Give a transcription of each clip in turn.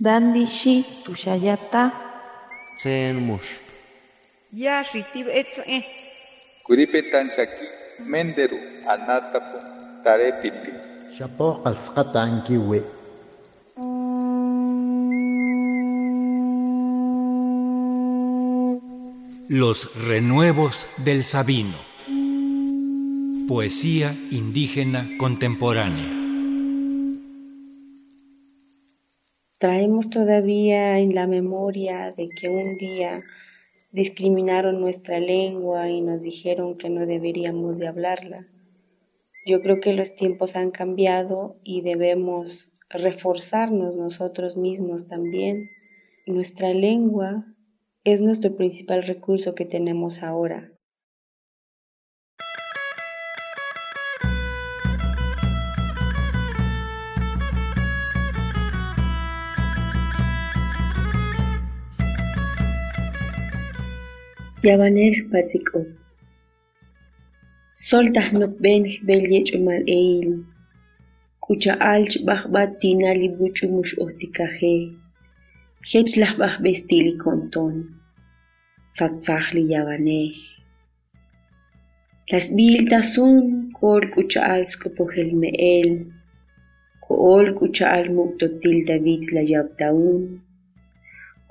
Dandishi tushayata. Tsen mush. Yashi tibetze. Kuripetan shaki menderu anatapu tarepiti. Shapo qalsqata ankiwi. Los renuevos del Sabino. Poesía indígena contemporánea. Traemos todavía en la memoria de que un día discriminaron nuestra lengua y nos dijeron que no deberíamos de hablarla. Yo creo que los tiempos han cambiado y debemos reforzarnos nosotros mismos también. Nuestra lengua es nuestro principal recurso que tenemos ahora. Yabaner Patziko Soltah no ben beljech mal eil Kucha alch bahbat tinali buchu mush ohtikaje Hech lah bah bestili konton Tzatzahli Las biltas son kol kucha alsko pohel meel Kool kucha al muktotil David la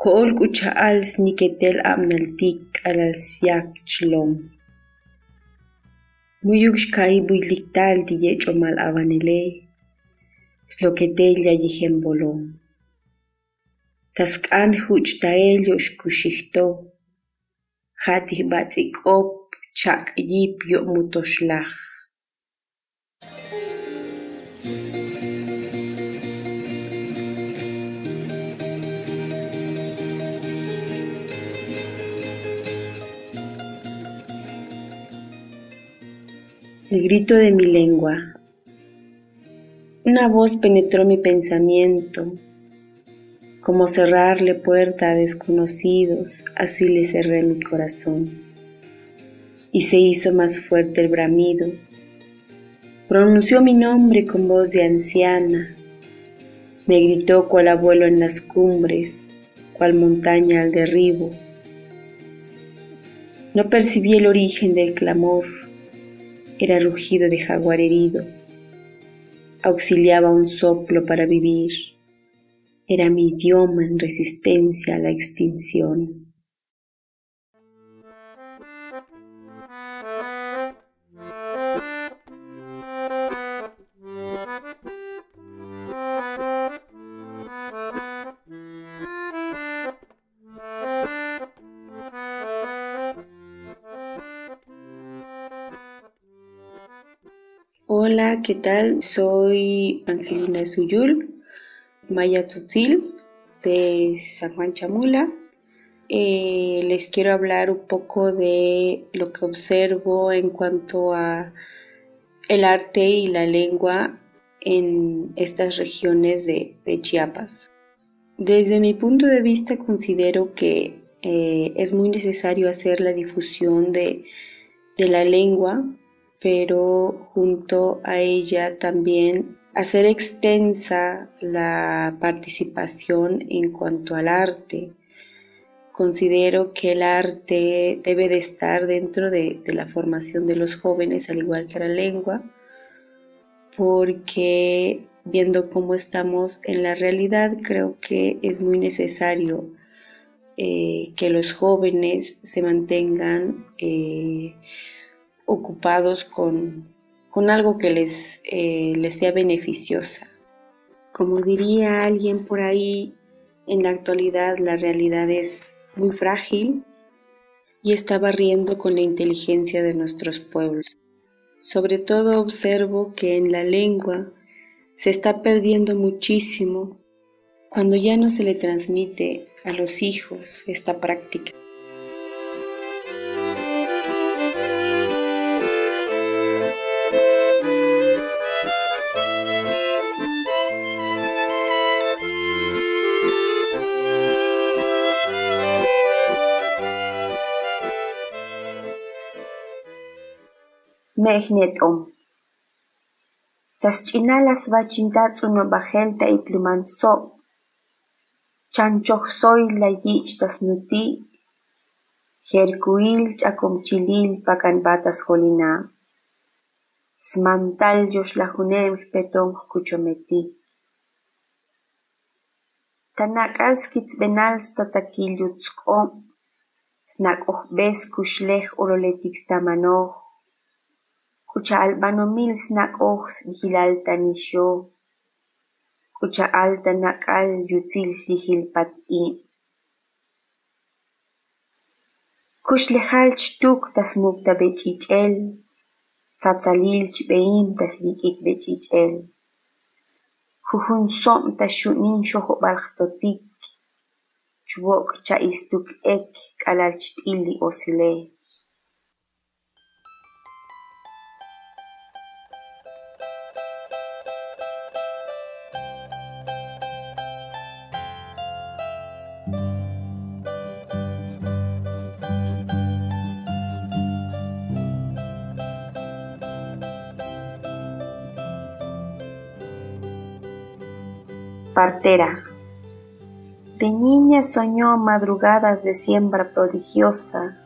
כל קוד שאל סניקטל אמנלתיק על הלסיאק שלום. מויוג שקאי בוי ליקטל תהיה צ'ומל אבנלה, סלוקטל יאיכם בולום. תסקן חוץ תאל יוש קושיכתו, חתיך בצעיק אופ צ'אק ייפ יום מותו שלח. El grito de mi lengua. Una voz penetró mi pensamiento. Como cerrarle puerta a desconocidos, así le cerré mi corazón. Y se hizo más fuerte el bramido. Pronunció mi nombre con voz de anciana. Me gritó cual abuelo en las cumbres, cual montaña al derribo. No percibí el origen del clamor era rugido de jaguar herido. Auxiliaba un soplo para vivir. Era mi idioma en resistencia a la extinción. Hola, ¿qué tal? Soy Angelina Suyul, Maya Tzotzil, de San Juan Chamula. Eh, les quiero hablar un poco de lo que observo en cuanto a el arte y la lengua en estas regiones de, Chiapas. Desde mi punto de vista considero que eh, es muy necesario hacer la difusión de, de la lengua pero junto a ella también hacer extensa la participación en cuanto al arte. Considero que el arte debe de estar dentro de, la formación de los jóvenes, al igual que la lengua, porque viendo cómo estamos en la realidad, creo que es muy necesario eh, que los jóvenes se mantengan eh, ocupados con, algo que les, eh, les sea beneficiosa. Como diría alguien por ahí, en la actualidad la realidad es muy frágil y está barriendo con la inteligencia de nuestros pueblos. Sobre todo observo que en la lengua se está perdiendo muchísimo cuando ya no se le transmite a los hijos esta práctica. Mehnet'om. Tas ch'inalas bachintat'u no bajelta y plumanso. chanchoq soyla yich'tas nuti. Jercuil ch'akumchilil pakan batas jolina smantal yuxlajunem peton kuchometi. Tanak'al skitzb'enal tzatzakil yutz'k'om snak'ojb'es kuxlej Escucha albanomil snakoh sihilal tanisho, Escucha al tanakal yutzil sihilpat'in. Kuxlejalch tuk tasmukta bechich'el, tzatzalilch be'im taslikik bechich'el. Jujun som taxu'nin xojobalj totik, chwok cha istuk ek k'alalch t'ili osilej. Partera. De niña soñó madrugadas de siembra prodigiosa.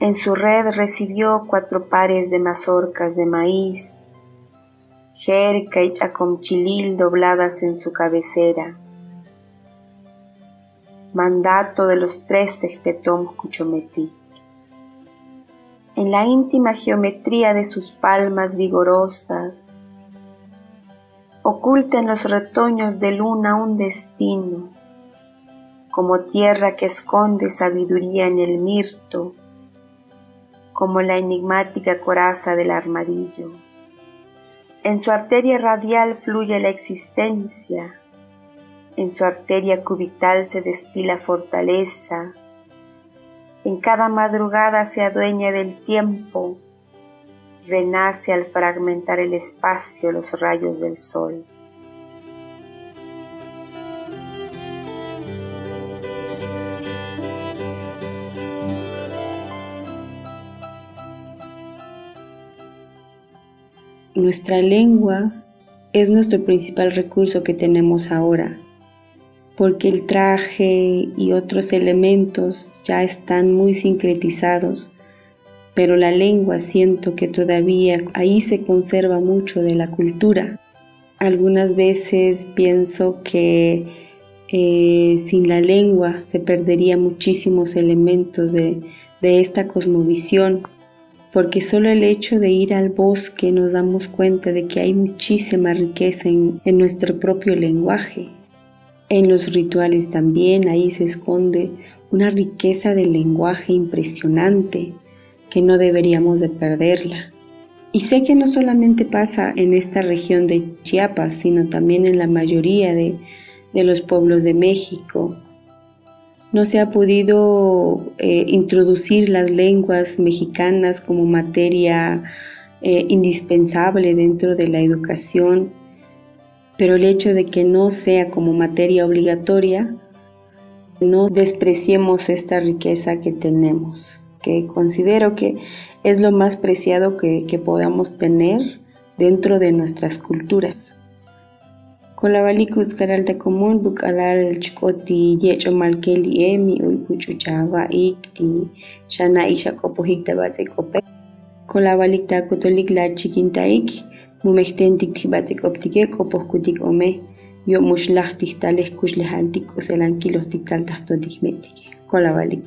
En su red recibió cuatro pares de mazorcas de maíz, jerca y chacomchilil dobladas en su cabecera. Mandato de los tres espetom cuchometí. En la íntima geometría de sus palmas vigorosas, oculta en los retoños de luna un destino, como tierra que esconde sabiduría en el mirto, como la enigmática coraza del armadillo. En su arteria radial fluye la existencia, en su arteria cubital se destila fortaleza, en cada madrugada se adueña del tiempo, renace al fragmentar el espacio los rayos del sol. Nuestra lengua es nuestro principal recurso que tenemos ahora, porque el traje y otros elementos ya están muy sincretizados pero la lengua siento que todavía ahí se conserva mucho de la cultura. Algunas veces pienso que eh, sin la lengua se perdería muchísimos elementos de, esta cosmovisión, porque solo el hecho de ir al bosque nos damos cuenta de que hay muchísima riqueza en nuestro propio lenguaje. En los rituales también ahí se esconde una riqueza del lenguaje impresionante que no deberíamos de perderla. Y sé que no solamente pasa en esta región de Chiapas, sino también en la mayoría de, los pueblos de México. No se ha podido eh, introducir las lenguas mexicanas como materia eh, indispensable dentro de la educación, pero el hecho de que no sea como materia obligatoria, no despreciemos esta riqueza que tenemos que considero que es lo más preciado que, que podamos tener dentro de nuestras culturas. Kolabalikus karalta común bukalal chkoti yecho malkeli emi uykuchu chava ikti shana isha kopo hikta batse kope. La chikintaik mumehtentik batse koptike kopo kutik ome yo mushlahtik taleh kushlehantik uselankilohtik taltahtotik metike. Kolabalik.